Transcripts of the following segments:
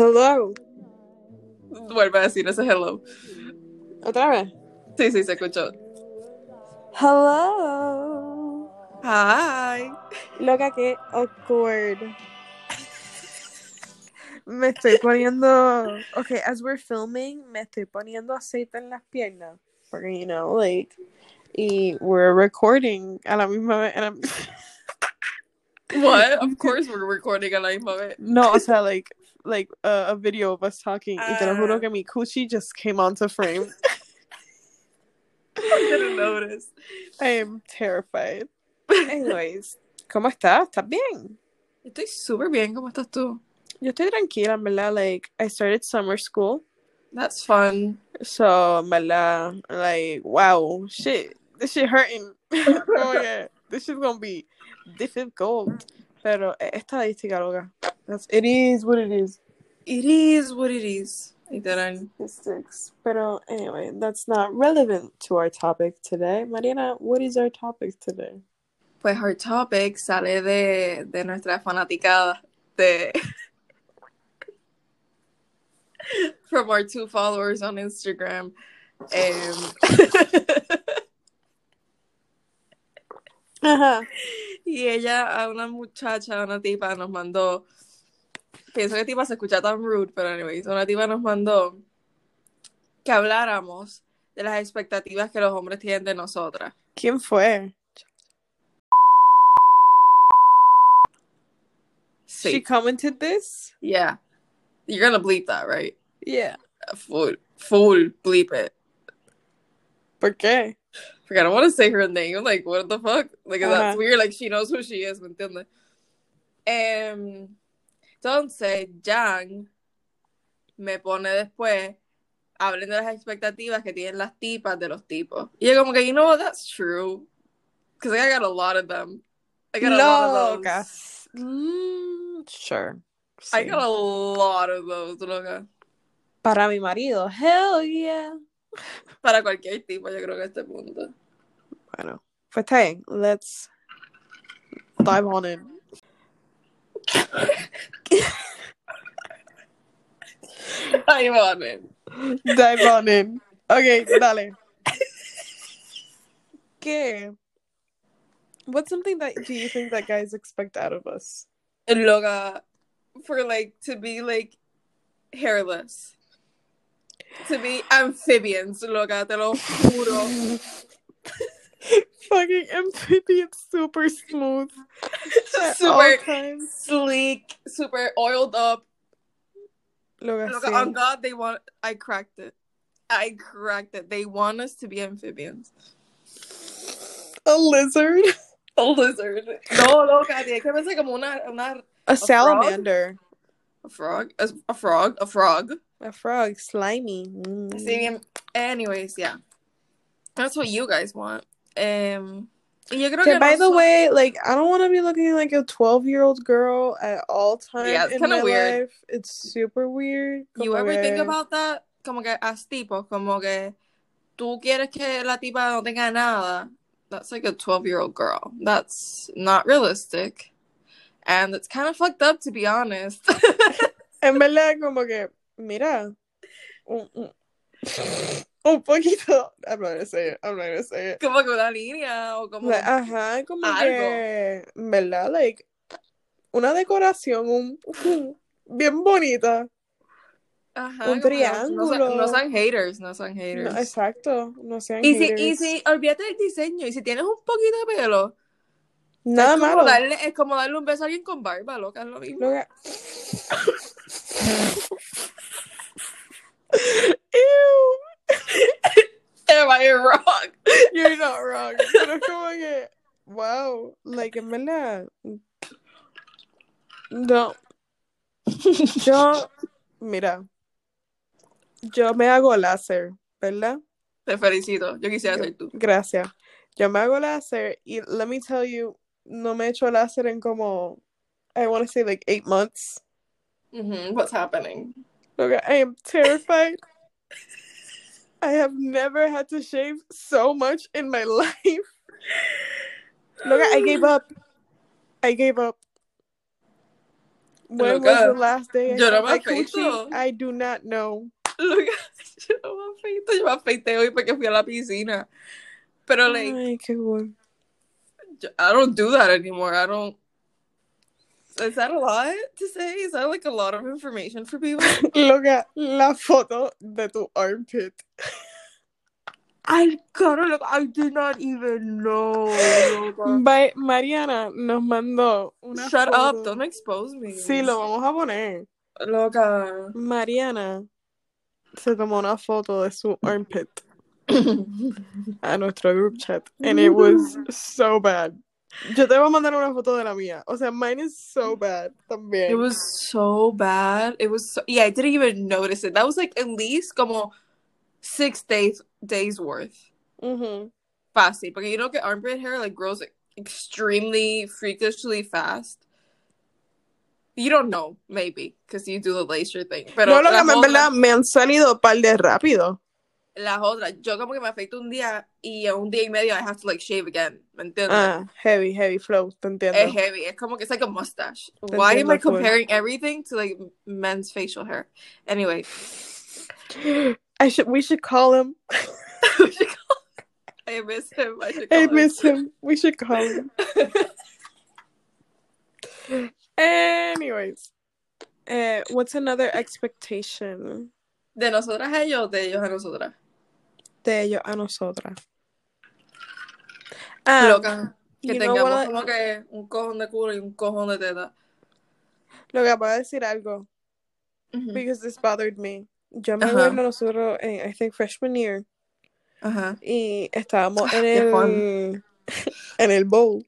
Hello. Vuelve a decir ese hello. ¿Otra vez? Sí, sí, se escuchó. Hello. Hi. Loca, que awkward. Me estoy poniendo. Okay, as we're filming, me estoy poniendo aceite en las piernas. Porque, you know, like. Y we're recording a la misma vez. and I'm- What? Of course we're recording a la misma vez. No, o sea, like, like uh, a video of us talking. y te lo Ah. juro que mi coochie just came onto frame. I didn't notice. I am terrified. Anyways, ¿cómo estás? ¿Estás bien? Estoy súper bien. ¿Cómo estás tú? Yo estoy tranquila, en verdad. Like, I started summer school. That's fun. So, verdad, like, wow, shit. This shit hurting. oh, yeah. This shit's gonna be difficult. Pero es estadística, loca. That's, it is what it is. It is what it is. Literal. Statistics. Pero anyway, that's not relevant to our topic today. Mariana, what is our topic today? Pues our topic sale de, de nuestra fanaticada de from our two followers on Instagram. Um, Ajá. y ella a una muchacha, una tipa nos mandó, pienso que tipa se escucha tan rude, pero anyways, una tipa nos mandó que habláramos de las expectativas que los hombres tienen de nosotras. ¿Quién fue? She Sí, commented this? yeah. You're gonna bleep that, right? Yeah. Full, full bleep it. ¿Por qué? I don't want to say her name. Like, what the fuck? Like, that's weird. Like, she knows who she is, ¿me entiendes? Em, entonces, Jan me pone después, hablen de las expectativas que tienen las tipas de los tipos. Y yo como que, you know what, that's true. Because I got a lot of them. I got a lot of those. Mm, sure. I got a lot of those, loca. Para mi marido, hell yeah. Para cualquier tipo, yo creo que a este punto. Bueno, pues está bien. Let's dive on in. Ay, mames. Dive on in. Ok, dale. ¿Qué? What's something that do you think that guys expect out of us? Loca, for like to be like hairless. To be amphibians, loca, te lo juro. Fucking amphibian, super smooth. Super sleek, super oiled up. Loca, Loca, on God, they want. I cracked it. I cracked it. They want us to be amphibians. A lizard. A lizard. No, loca, tiene que pensar como una, una A frog? salamander. a frog, a, a frog, a frog. A frog, slimy. Mm. Bien. Anyways, yeah. That's what you guys want. Um, yo creo Okay, que by the way, like I don't want to be looking like a twelve-year-old girl at all times Yeah, it's kinda weird. life. It's super weird. you Como ever think about that? Como que as tipos, como que tú quieres que la tipa no tenga nada. That's like a 12 year old girl. That's not realistic. And it's kind of fucked up, to be honest. En verdad, como que, mira, un, un, un poquito. I'm not gonna say it. I'm not gonna say it. como que una línea o como. Like, ajá, como algo. que, verdad, like, una decoración un, bien bonita. Ajá, un que no- No, triángulo. son haters, no son No, haters. exacto, no sean y, si, haters. y si, olvídate del diseño, y si tienes un poquito de pelo, Nada es, malo. darle, es como darle un beso a alguien con barba, loca, es lo mismo. Loca. Am I wrong? You're not wrong. Pero es como que, wow, like en verdad. No. Yo, mira, yo me hago láser, ¿verdad? Te felicito, yo quisiera ser tú. Gracias. Yo me hago láser y let me tell you, no me he hecho láser en como, I want to say like eight months. Mhm, What's happening? Look, I am terrified. I have never had to shave so much in my life. Look, I gave up. I gave up. When was the last day I yo no me afeito. I do not know. Loca, yo no me afeito, yo me afeité hoy porque fui a la piscina. Pero, like, Ay, qué cool. I don't do that anymore. I don't. Is that a lot to say? Is that like a lot of information for people? Loca, la foto de tu armpit. I gotta look. I did not even know. By- Mariana nos mandó una Shut foto. up! Don't expose me. Sí, lo vamos a poner. Loca. Mariana se tomó una foto de su armpit a nuestro group chat. And it was so bad. Yo te voy a mandar una foto de la mía. O sea, mine is so bad también. It was so bad. It was so, yeah, I didn't even notice it. That was like at least como six days days worth. Ujú. Fácil. Porque you know que armpit hair like grows extremely freakishly fast. You don't know, maybe, because you do the laser thing. Pero no, lo que en verdad me han salido par de rápido. Las otras, yo como que me afeito un día y a un día y medio I have to like shave again. ¿Me entiendes? Ah, heavy, heavy flow, te entiendo. Es heavy. Es como que it's like a mustache. Te Why am I full. comparing everything to like men's facial hair? Anyway, I should, we should call him. should call- I miss him. I should call I miss him. We should call him. Anyways, eh, what's another expectation ¿De nosotras a ellos o de ellos a nosotras? de ellos a nosotras? Ah, Loca. Que tengamos what como que un cojón de culo y un cojón de teta. lo que voy a decir algo, because this bothered me. Yo me acuerdo nosotros en, I think freshman year, Ajá. y estábamos en el, en el bowl.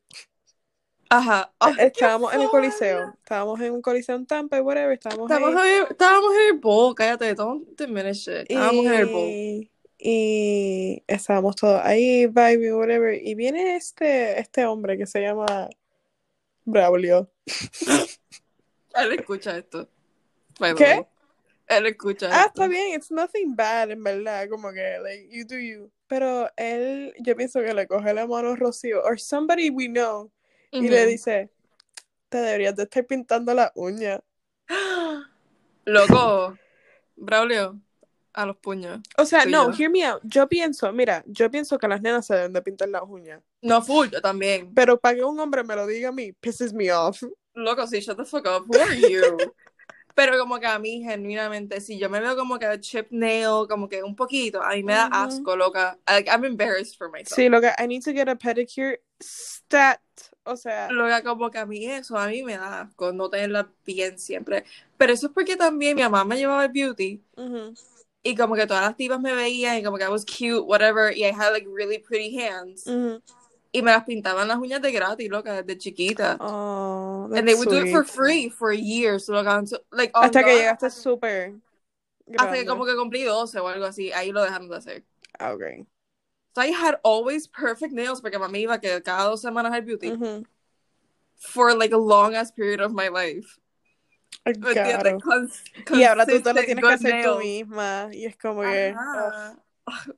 Ajá. Estábamos en el coliseo. Estábamos en un coliseo en Tampa y whatever. Estábamos Estábamos ahí. en, estábamos en el bowl, cállate, don't diminish it. Estábamos en el bowl. Y, estábamos todos ahí, vibing, whatever. Y viene este, este hombre que se llama Braulio. Él escucha esto. ¿Qué? Él escucha Ah, esto. está bien, it's nothing bad, en verdad. Como que, like, you do you. Pero él, yo pienso que le coge la mano a Rocío, or somebody we know, y le dice, te deberías de estar pintando la uña. Loco. Braulio. A los puños. O sea, no, yo. hear me out. Yo pienso, mira, yo pienso que las nenas se deben de pintar las uñas. No, full, yo también. Pero para que un hombre me lo diga a mí, pisses me off. Loco, sí, shut the fuck up. Who are you? Pero como que a mí, genuinamente, si yo me veo como que chip nail, como que un poquito, a mí me da asco, loca. Like, I'm embarrassed for myself. Sí, lo que I need to get a pedicure stat. O sea, Loca, como que a mí eso, a mí me da asco no tenerla bien siempre. Pero eso es porque también mi mamá me llevaba al beauty ujú, y como que todas las tipas me veían y como que I was cute, whatever, y I had like really pretty hands. ujú. Y me las pintaban las uñas de gratis, loca, desde chiquita. Oh, And they would do it for sweet. free for years, loca. until- like, Hasta que llegaste súper Hasta que como que cumplí 12 o algo así, ahí lo dejaron de hacer. Ah, okay. So I had always perfect nails porque mami iba que cada dos semanas al beauty Ujú. for like a long ass period of my life. Ay, ¿Me entiendes? claro. Cons- Y ahora tú te lo tienes que good hacer tú misma. Y es como que. Ajá.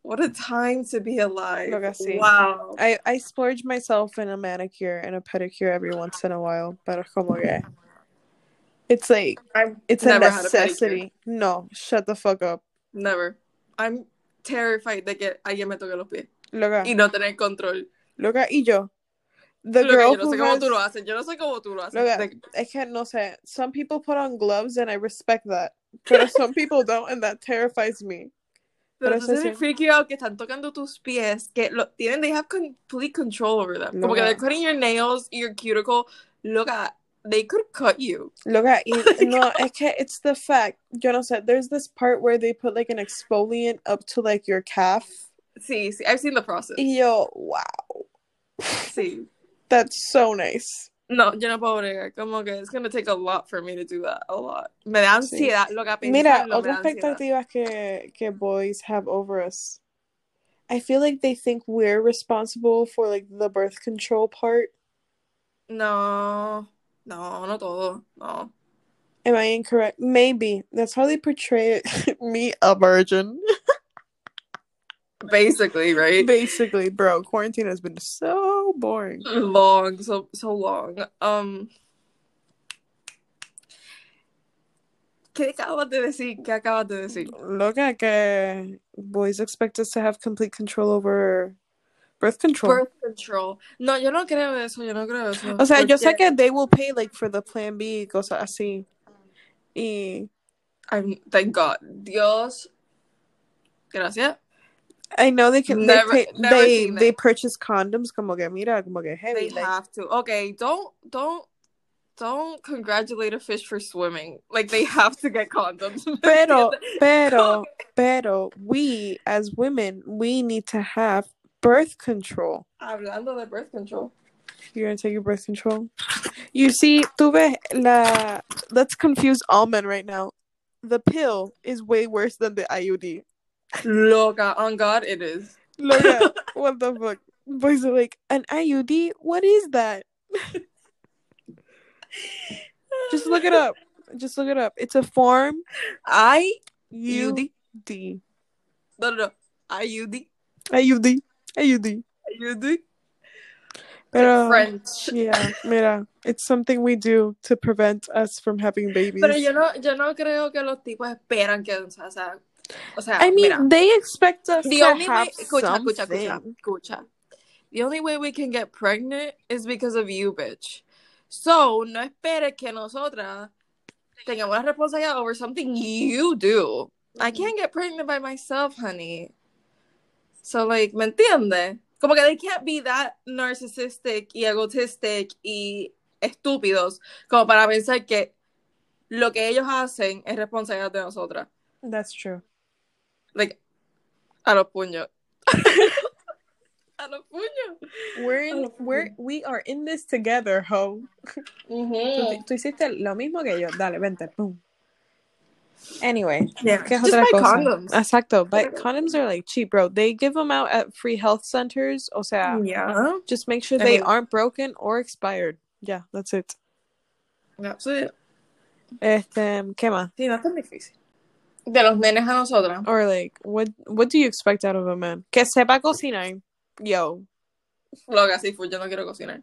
What a time to be alive. Wow. I, I splurge myself in a manicure and a pedicure every once in a while. Pero es como que. It's like. I've It's a had a necessity. no, shut the fuck up. Never. I'm terrified de que alguien me toque los pies Loca. y no tener control. Loca, y yo. The Loca, girl yo no sé cómo has- tú lo haces. Yo no sé cómo tú lo haces. Loca, De- es que no sé. Some people put on gloves and I respect that. Pero some people don't and that terrifies me. Pero Pero sí. freaky out que están tocando tus pies, que lo tienen, they have complete control over them. Como que Loca. they're cutting your nails, your cuticle. Loca, they could cut you. Loca, y no, es que it's the fact. Yo no sé. There's this part where they put like an exfoliant up to like your calf. See, see, I've seen the process. Yo, wow. See, That's so nice. No, yo no puedo bregar. Como que it's gonna take a lot for me to do that. A lot. Me da Sí. ansiedad. Loca, Mira, pensarlo me otra da ansiedad. expectativa que, que boys have over us. I feel like they think we're responsible for like the birth control part. No, no, no todo. No. Am I incorrect? Maybe. That's how they portray it. Me, a virgin. Basically, right? Basically, bro, quarantine has been so boring. long, so so long. Um ¿Qué acabas de decir? ¿Qué acabas de decir? Loca que boys expect us to have complete control over birth control. Birth control. No, yo no creo eso, yo no creo eso. o sea, yo sé porque- que they will pay like for the plan B y cosas así. Y I'm, thank God. Dios. Gracias. I know they can Never- they pay, never they they purchase condoms como que mira como que They heavy like, have to. Okay, don't don't don't congratulate a fish for swimming. Like they have to get condoms. pero pero pero we as women we need to have birth control. Hablando de birth control. You're gonna take your birth control. You see, tú ves la. Let's confuse all men right now. The pill is way worse than the IUD. Loca, on God, it is. Look at what the fuck. Boys are like, an IUD? What is that? Just look it up. Just look it up. It's a form I UD. no no no. IUD. IUD. IUD. IUD. Pero, French. yeah, mira, it's something we do to prevent us from having babies. Pero yo no, yo no creo que los tipos esperan que, o sea, o sea, I mean, mira, they expect us the to only have way, escucha, escucha, escucha, escucha. The only way we can get pregnant is because of you, bitch. So, no esperes que nosotras tengamos la responsabilidad over something you do. I can't mm. get pregnant by myself, honey. So, like, ¿me entiendes? Como que they can't be that narcissistic y egotistic y estúpidos como para pensar que lo que ellos hacen es responsabilidad de nosotras. That's true. Like, a los puños. a los puños. We're in, we're we are in this together, ho. Tú, tú hiciste lo mismo que yo. Dale, vente. Anyway, Yeah. Just otra buy cosa? condoms. Exacto, but condoms are like cheap, bro. They give them out at free health centers. O sea, Yeah. just make sure I they mean- aren't broken or expired. Yeah, that's it. That's it. Este, ¿qué más? Sí, no es tan difícil. De los nenes a nosotras. Or like, what what do you expect out of a man? Que sepa cocinar. Yo. Loca, sí, fue, yo no quiero cocinar.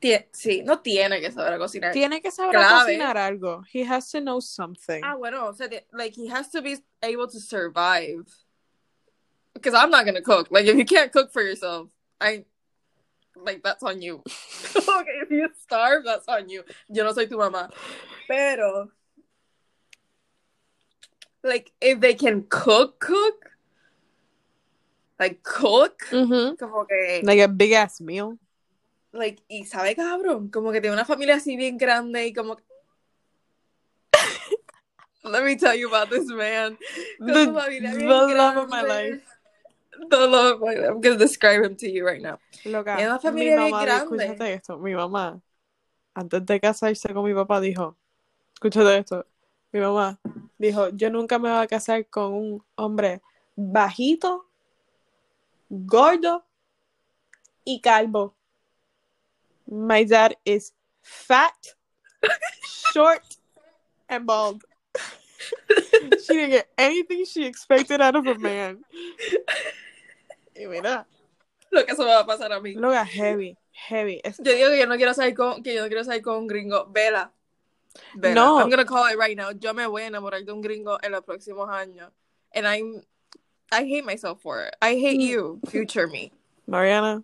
Tie- sí, no tiene que saber cocinar. Tiene que saber Clave. cocinar algo. He has to know something. Ah, bueno, o sea, like, he has to be able to survive. Because I'm not gonna cook. Like, if you can't cook for yourself, I, like, that's on you. okay, if you starve, that's on you. Yo no soy tu mamá. Pero, like, if they can cook, cook, like, cook, Mhm. como que, Like a big ass meal. Like, y sabe cabrón, como que tiene una familia así bien grande y como Let me tell you about this man. The, the love of my life. The love of my life. I'm gonna describe him to you right now. Loca, Tiene una mi familia bien mamá, grande. escúchate esto, mi mamá, antes de casarse con mi papá, dijo, escúchate esto, mi mamá dijo, yo nunca me voy a casar con un hombre bajito, gordo y calvo. My dad is fat, short, and bald. she didn't get anything she expected out of a man. Y mira, Lo que eso me va a pasar a mí. Loca, heavy, heavy. Es- Yo digo que yo no quiero salir con, que yo no quiero salir con un gringo. Vela. Vela. No. I'm gonna call it right now. Yo me voy a enamorar de un gringo en los próximos años. And I'm I hate myself for it. I hate Mm. you, future me. Mariana,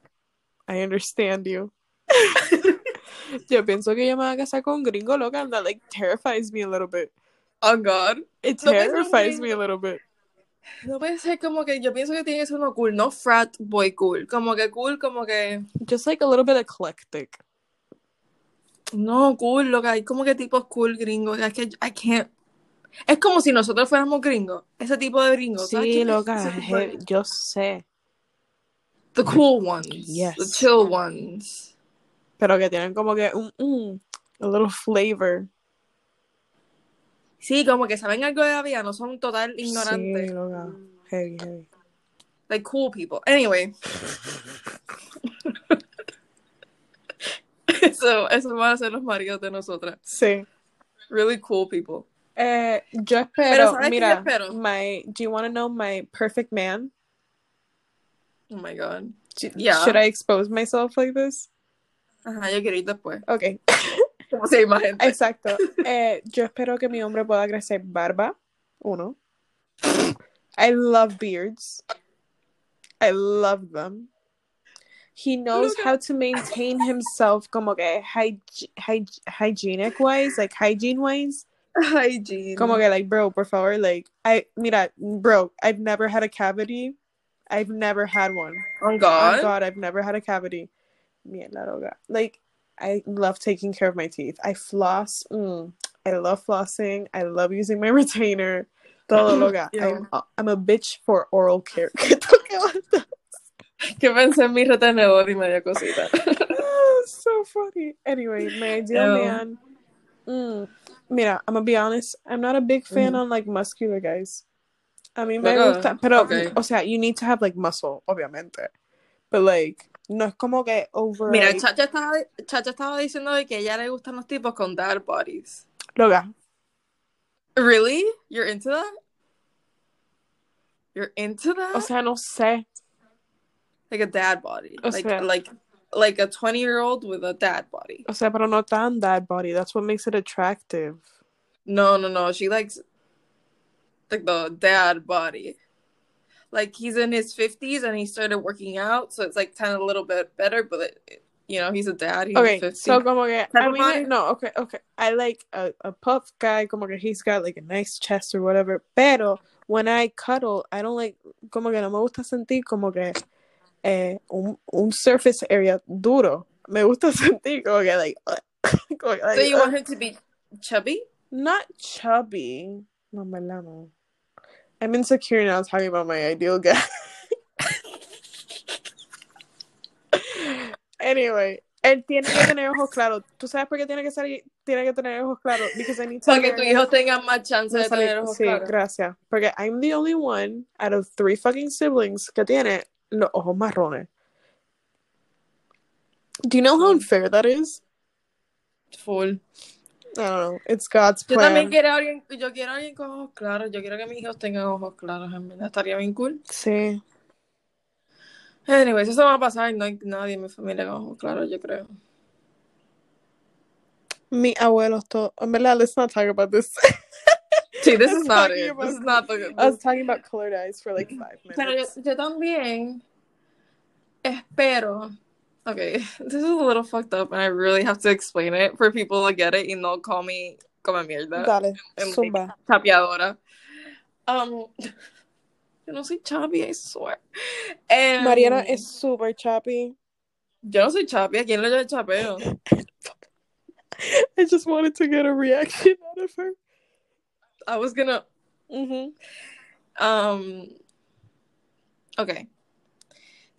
I understand you. yo pienso que yo me voy a casar con un gringo, loca, and that like terrifies me a little bit. Oh God. It No terrifies me a little bit. No puede ser como que yo pienso que tiene que ser uno cool, no frat boy cool. Como que cool, como que. Just like a little bit eclectic. No, cool, lo que hay como que tipos cool gringos. Es que I can't. Es como si nosotros fuéramos gringos. Ese tipo de gringos. ¿sabes Sí, loca, yo sé. The cool ones. Yes. The chill ones. Pero que tienen como que un, mm, a little flavor. Sí, como que saben algo de la vida, no son total Sí, ignorantes. loca. Heavy, heavy. Like cool people. Anyway. eso, eso van a ser los maridos de nosotras. Sí. Really cool people. Eh, yo espero, Pero ¿sabes qué yo mira, espero? my, do you want to know my perfect man? Oh my god. Yeah. Should I expose myself like this? Ajá, yo quiero ir después. Okay. Como más gente. Exacto. Eh, yo espero que mi hombre pueda crecer barba. Uno. I love beards. I love them. He knows Look how to maintain himself como que hyg- hyg- hygienic wise, like hygiene wise. Hygiene. Como que like, bro, por favor, like, I, mira, bro, I've never had a cavity. I've never had one. Oh god. Oh. God, I've never had a cavity. Loca. Like, I love taking care of my teeth. I floss. Mm, I love flossing. I love using my retainer. Todo loca. Yeah. I'm, I'm a bitch for oral care. ¿Qué pensé en mi retenedor y media cosita. Ah, so funny. Anyway, my ideal Yeah. man. Mm, mira, I'm gonna be honest. I'm not a big fan Mhm. on like muscular guys. I mean, me gusta, pero, okay. o sea, you need to have like muscle, obviamente. But like, no es como que over. Mira, Chacha estaba, Chacha estaba diciendo de que a ella le gustan los tipos con dad bodies. loca. Really? You're into that? You're into that? O sea, no sé. like a dad body. o like sea- like like a 20 year old with a dad body. O sea, pero no tan that body. That's what makes it attractive. No, no, no. She likes like the dad body. Like he's in his 50s and he started working out, so it's like kind of a little bit better, but it, you know, he's a dad. He's Okay, 50. so como que, I mean, body? no, okay, okay. I like a, a puff guy, como que he's got like a nice chest or whatever. Pero when I cuddle, I don't like, como que no me gusta sentir como que eh, un, un surface area duro. Me gusta sentir como que like, como que, so you uh, want him to be chubby? not chubby. No, verdad no. I'm insecure now talking about my ideal guy. anyway, él tiene que tener ojos claros. ¿Tú sabes por qué tiene que salir? Tiene que tener ojos claros. Because I need to Para que tus hijos tengan más chance de de salir- tener ojos Sí, claros. gracias. Porque I'm the only one out of three fucking siblings que tiene los ojos marrones. Do you know how unfair that is? Full. I don't know. It's God's Yo plan. también quiero a alguien, yo quiero a alguien con ojos claros. Yo quiero que mis hijos tengan ojos claros, en verdad. Estaría bien cool. Sí. Anyways, eso va a pasar. No hay nadie en mi familia con ojos claros, yo creo. Mi abuelos todo. En verdad, let's not talk about this. Sí, this is not it. about- This is not the. I was talking about colored eyes for like five Pero yo, minutes. yo también espero. Okay, this is a little fucked up, and I really have to explain it for people to get it and not call me como mierda, Dale, zumba. chapeadora. Um, yo no soy chapi, I swear. Em, Mariana es super choppy. Yo no soy chapi, ¿a quién le chapeo? I just wanted to get a reaction out of her. I was gonna. Mhm. Um, ok.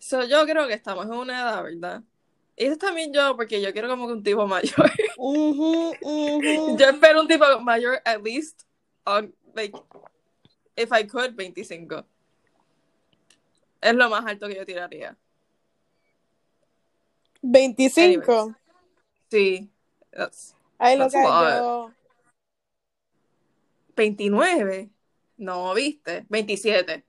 So, yo creo que estamos en una edad, ¿verdad? Y eso también yo, porque yo quiero como que un tipo mayor. Mhm. Mhm. yo espero un tipo mayor, at least, on, like, if I could, 25. Es lo más alto que yo tiraría. 25. Sí. That's Ay, lo That's que yo. 29. No, ¿viste? 27.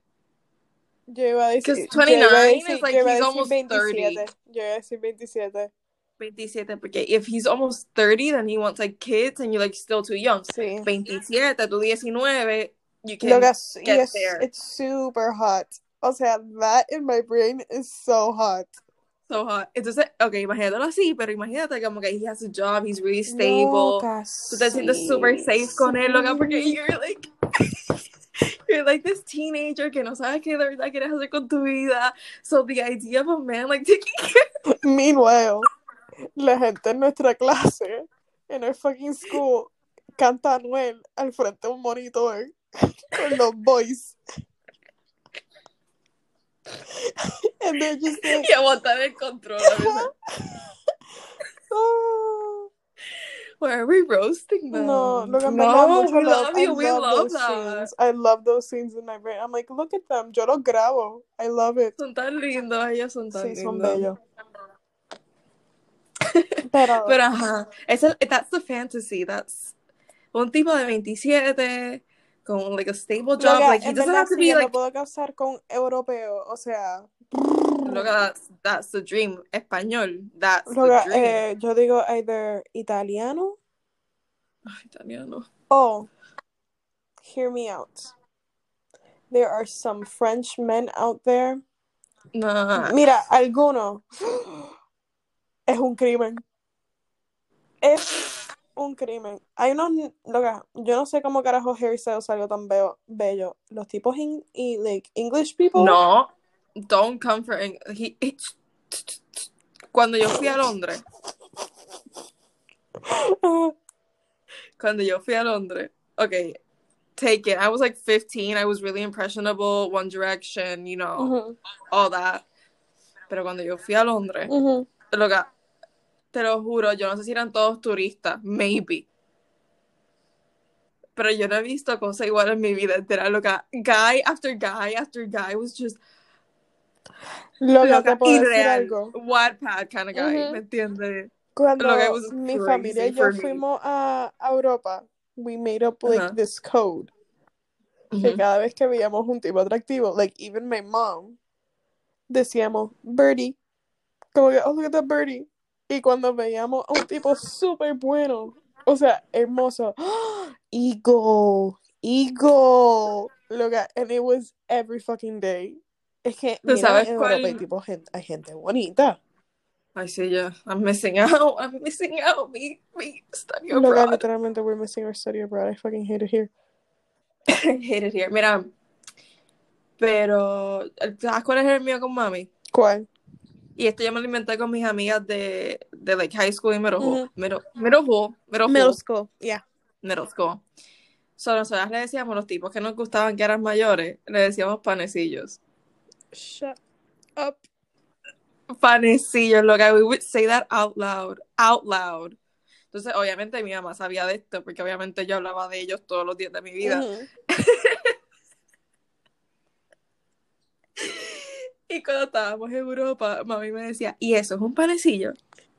Because yo iba a 29 decir- is like he's almost 27. Yo iba a decir 27. 27, porque if he's almost 30, then he wants like kids and you're like still too young. Sí. 27, tú 19, you can Lo que es, y get es- there. it's super hot. O sea, that in my brain is so hot. so hot. Entonces, ok, imagínatelo así, pero imagínate como que he has a job, he's really stable. Loca, Tú te sientes super safe con él, loca, porque you're like, you're like this teenager que no sabes qué de verdad quieres hacer con tu vida. So the idea of a man like taking care Meanwhile, la gente en nuestra clase, en el fucking school, canta Anuel al frente de un monitor con los boys. And they're just like, y aguantar el control. a veces. "Oh." Why are we roasting them? No, look, I'm no, we love you, I we love those that. scenes. I love those scenes in my brain. I'm like, look at them. Yo los grabo. I love it. Son tan lindos, ellos son tan Sí, son lindos. bellos. Pero, Pero ajá, esa, that's the fantasy. That's un tipo de 27 con like a stable job. loca, like he doesn't have to sí, be yo me like puedo casar con europeo. O sea, Loca, that's, that's the dream. Español, that's Loca, the dream. eh, yo digo either italiano Ay, italiano. Oh, hear me out. There are some French men out there. Nah. Mira, alguno es un crimen. Es un crimen. Hay unos, loca, yo no sé cómo carajo Harry Styles salió tan bello. bello. Los tipos in, y, like English people. No, don't come for he- he- Cuando yo fui a Londres, cuando yo fui a Londres, okay, take it. I was like 15. I was really impressionable. One Direction, you know, Ujú, all that. Pero cuando yo fui a Londres, ujú. loca, te lo juro, yo no sé si eran todos turistas, maybe. Pero yo no he visto cosa igual en mi vida entera, loca. Guy after guy after guy was just Loca, te puedo decir irreal. algo. Wattpad kind of guy, Ujú. ¿me entiendes? Cuando was mi familia y yo fuimos a a Europa, we made up like Ajá. this code. que Ujú. cada vez que veíamos un tipo atractivo, like even my mom, decíamos Birdie, como que, oh, look at that Birdie. Y cuando veíamos a un tipo súper bueno, o sea, hermoso, ¡Ah! Eagle, Eagle, look at, and it was every fucking day. Es que, ¿Tú mira, sabes en cuál? Europa hay, tipo, gente, hay gente bonita. Ay, sí, yo. I'm missing out. I'm missing out. Me, me study abroad. literalmente, we're missing our study abroad. I fucking hate it here. Hate it here. Mira, pero, ¿sabes cuál es el mío con mami? ¿Cuál? Y esto yo me lo inventé con mis amigas de, de like high school y middle school. Middle, middle school. Middle school. Middle school, yeah. Middle school. So, nosotras le decíamos a los tipos que nos gustaban que eran mayores, le decíamos panecillos. Shut up. Panecillos, loca. We would say that out loud. Out loud. Entonces, obviamente, mi mamá sabía de esto, porque obviamente yo hablaba de ellos todos los días de mi vida. Y cuando estábamos en Europa, mami me decía, y eso es un panecillo.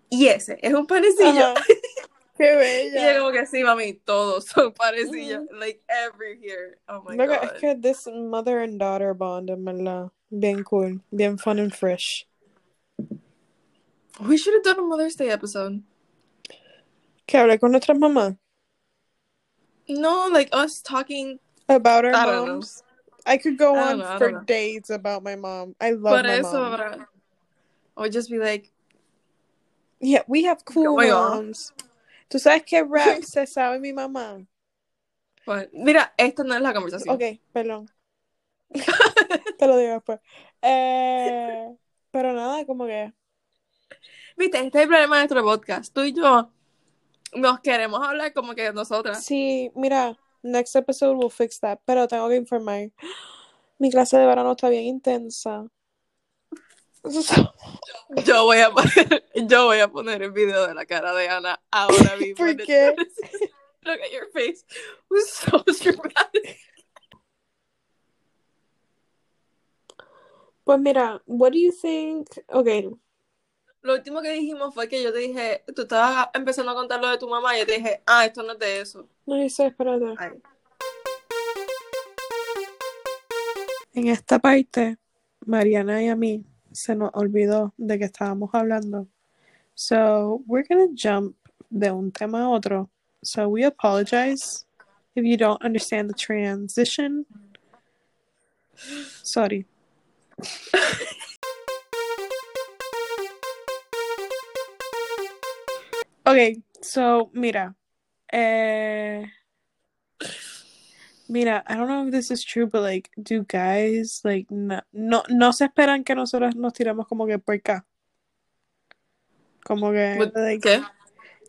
Y ese es un panecillo. Ajá. Qué Y yo bella. como que sí, mami, todos son panecillos. Like every here. Oh my Loca, god. es que this mother and daughter bond, en verdad. Bien cool. Bien fun and fresh. We should have done a Mother's Day episode. Que hablé con nuestras mamás. No, like us talking. About our I moms. I could go I on know, for days about my mom. I love Por my eso, mom. bra. Or just be like, Yeah, we have cool on. moms. ¿Tú sabes qué rap se sabe mi mamá? what? Mira, esta no es la conversación. Ok, perdón. Te lo digo después. Eh, pero nada, como que... Viste, este es el problema de nuestro podcast. Tú y yo nos queremos hablar como que nosotras. Sí, mira, next episode we'll fix that. Pero tengo que informar. Mi clase de verano está bien intensa. Yo voy a poner, yo voy a poner el video de la cara de Ana ahora mismo. ¿Por qué? Look at your face. It was so dramatic. Pues mira, what do you think? Okay, Lo último que dijimos fue que yo te dije, tú estabas empezando a contar lo de tu mamá y yo te dije, ah, esto no es de eso. no espérate. Ay. En esta parte, Mariana y a mí se nos olvidó de que estábamos hablando. So, we're gonna jump de un tema a otro. So, we apologize if you don't understand the transition. Sorry. Okay, so, mira. Eh, Mira, I don't know if this is true, but like, do guys like no no, no se esperan que nosotros nos tiramos como que por acá? Como que What- like, ¿Qué?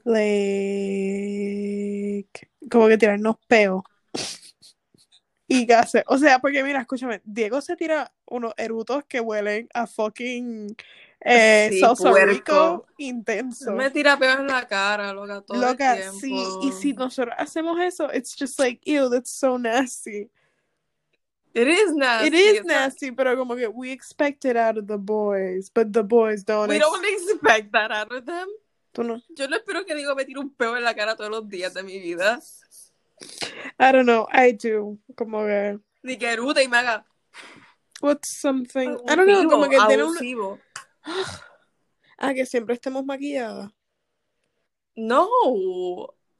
like como que tirarnos peo y gases. O sea, porque mira, escúchame, Diego se tira unos erutos que huelen a fucking eh, Sí, rico intenso. Me tira peor en la cara, loca, todo Loca, el tiempo. sí, y si nosotros hacemos eso, it's just like, ew, that's so nasty. It is nasty. It is nasty, pero como que we expect it out of the boys, but the boys don't. We don't expect that out of them. tú no- Yo no espero que digo me tire un peo en la cara todos los días de mi vida. I don't know, I do. Como que, Ni que erute y me haga. What's something. I don't know, como que tiene un. abusivo. Ah, que siempre estemos maquilladas. No.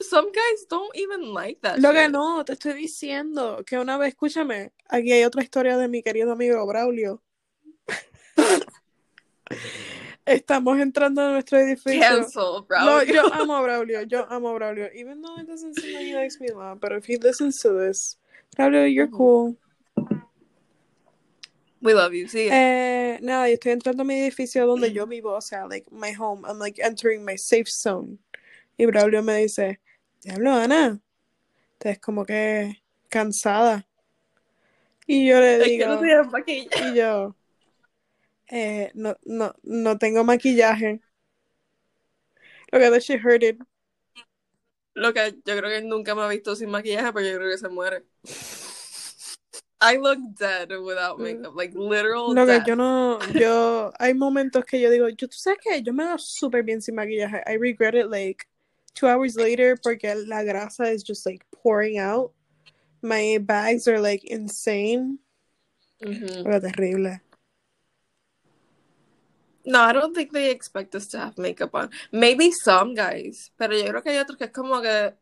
Some guys don't even like that Lo que shit. no, te estoy diciendo que una vez, escúchame, aquí hay otra historia de mi querido amigo Braulio. Estamos entrando a nuestro edificio. Cancel, bro. No, yo amo a Braulio, yo amo a Braulio. Even though it doesn't seem like he likes me a lot, but if he listens to this, Braulio, you're cool. We love you. Sigue. Eh, nada, yo estoy entrando a mi edificio donde yo vivo, o sea, like my home. I'm like entering my safe zone. Y Braulio me dice, diablo, Ana, estás como que cansada. Y yo le digo, no y yo, eh, no, no, no tengo maquillaje. Lo que that shit hurted. Lo que yo creo que él nunca me ha visto sin maquillaje, pero yo creo que se muere. I look dead without mm. makeup, like literal que death. yo no, yo, hay momentos que yo digo, yo, tú sabes que yo me veo súper bien sin maquillaje. I regret it like two hours later porque la grasa is just like pouring out. My bags are like insane. Mm-hmm. Pero terrible. No, I don't think they expect us to have makeup on. Maybe some guys, pero yo creo que hay otros que es como que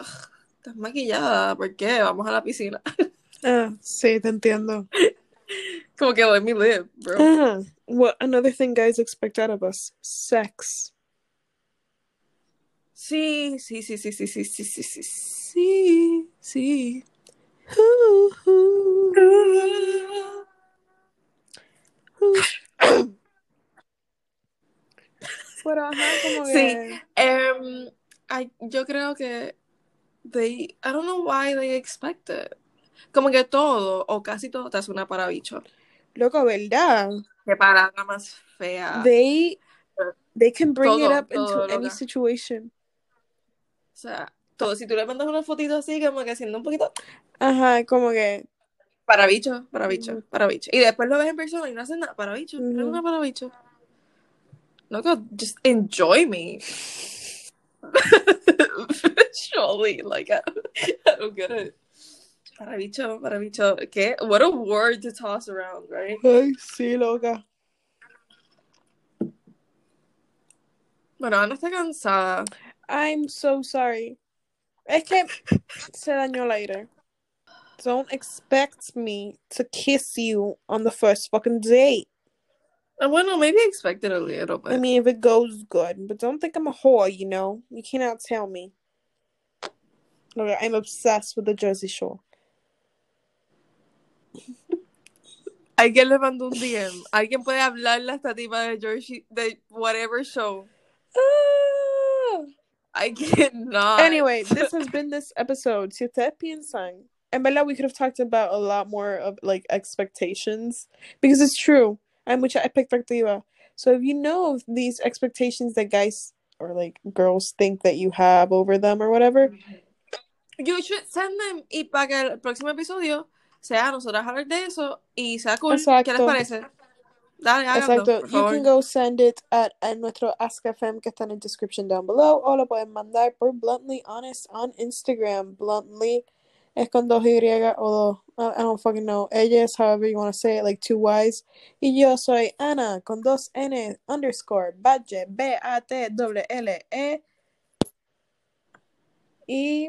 "Ugh, estás maquillada, ¿por qué? Vamos a la piscina. Ah, sí, te entiendo. Como que let me live, bro. Ah, what another thing guys expect out of us? Sex. Sí, sí, sí, sí, sí, sí, sí, sí, sí, sí, sí. Ooh, ooh, ooh. Pero ajá, como Sí. que Em, I- yo creo que they, I don't know why they expect it. Como que todo o casi todo te hace una para bicho. loco, ¿verdad? Qué palabra más fea. They they can bring it up into any situation. O sea, todo. Si tú le mandas una fotito así, como que haciendo un poquito Ajá, como que para bicho, para bicho, para bicho. Y después lo ves en persona y no haces nada para bicho. Ujú. una para bicho. Loco, just enjoy me. Surely, like, I, I don't get it. Para bicho, para bicho. ¿Qué? What a word to toss around, right? ay, sí, loca. Bueno, Ana está cansada. I'm so sorry. Es que se dañó el aire. Don't expect me to kiss you on the first fucking date. Ah, Bueno, maybe expected a little bit. I mean, if it goes good, but don't think I'm a whore, you know? You cannot tell me. Look, I'm obsessed with the Jersey Shore. Alguien le mandó un DM. Alguien puede hablarle a esta tipa de Jersey, de whatever show. Ah. I cannot. Anyway, this has been this episode. Si ustedes piensan, en verdad, we could have talked about a lot more of like expectations because it's true. Hay mucha expectativa. So if you know of these expectations that guys or like girls think that you have over them or whatever, You should send them y para el próximo episodio sea nosotras hablar de eso y sea cool. ¿Qué les Exacto. parece? Dale, háganlo, exacto, por you favor. can go send it at, at nuestro Ask FM que está en el description down below o lo pueden mandar por Bluntly Honest on Instagram. Bluntly es con dos Y o dos. I, I don't fucking know. Ella es however you want to say it, like two Y's. Y yo soy Ana con dos N underscore Badge B-A-T-W-L-E. Y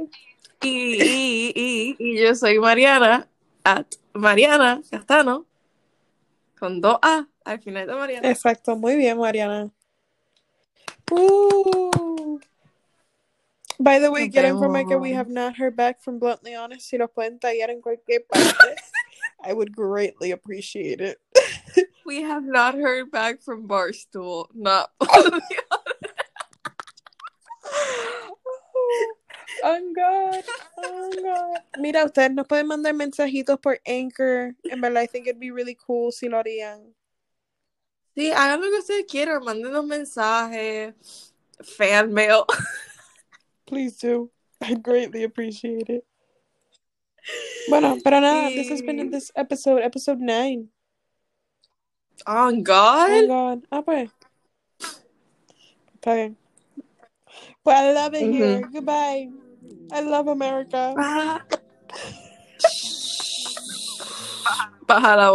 Y, y, y, y yo soy Mariana, at Mariana Castano, con dos A al final de Mariana. exacto, muy bien, Mariana. Woo. By the way, Nos quiero informar que we have not heard back from Bluntly Honest. Si los pueden tallar en cualquier parte, I would greatly appreciate it. We have not heard back from Barstool. Not. Oh God, oh God. Mira, ustedes nos pueden mandar mensajitos por Anchor. En verdad, I think it'd be really cool si lo harían. sí, hagan lo que ustedes quieran, mándenos mensajes, fan mail. Please do. I'd greatly appreciate it. Bueno, pero nada, this has been in this episode, episode 9. Oh, God. Oh God. Ah, pues. Está bien. Well, I love it here. Goodbye. I love America. Baja la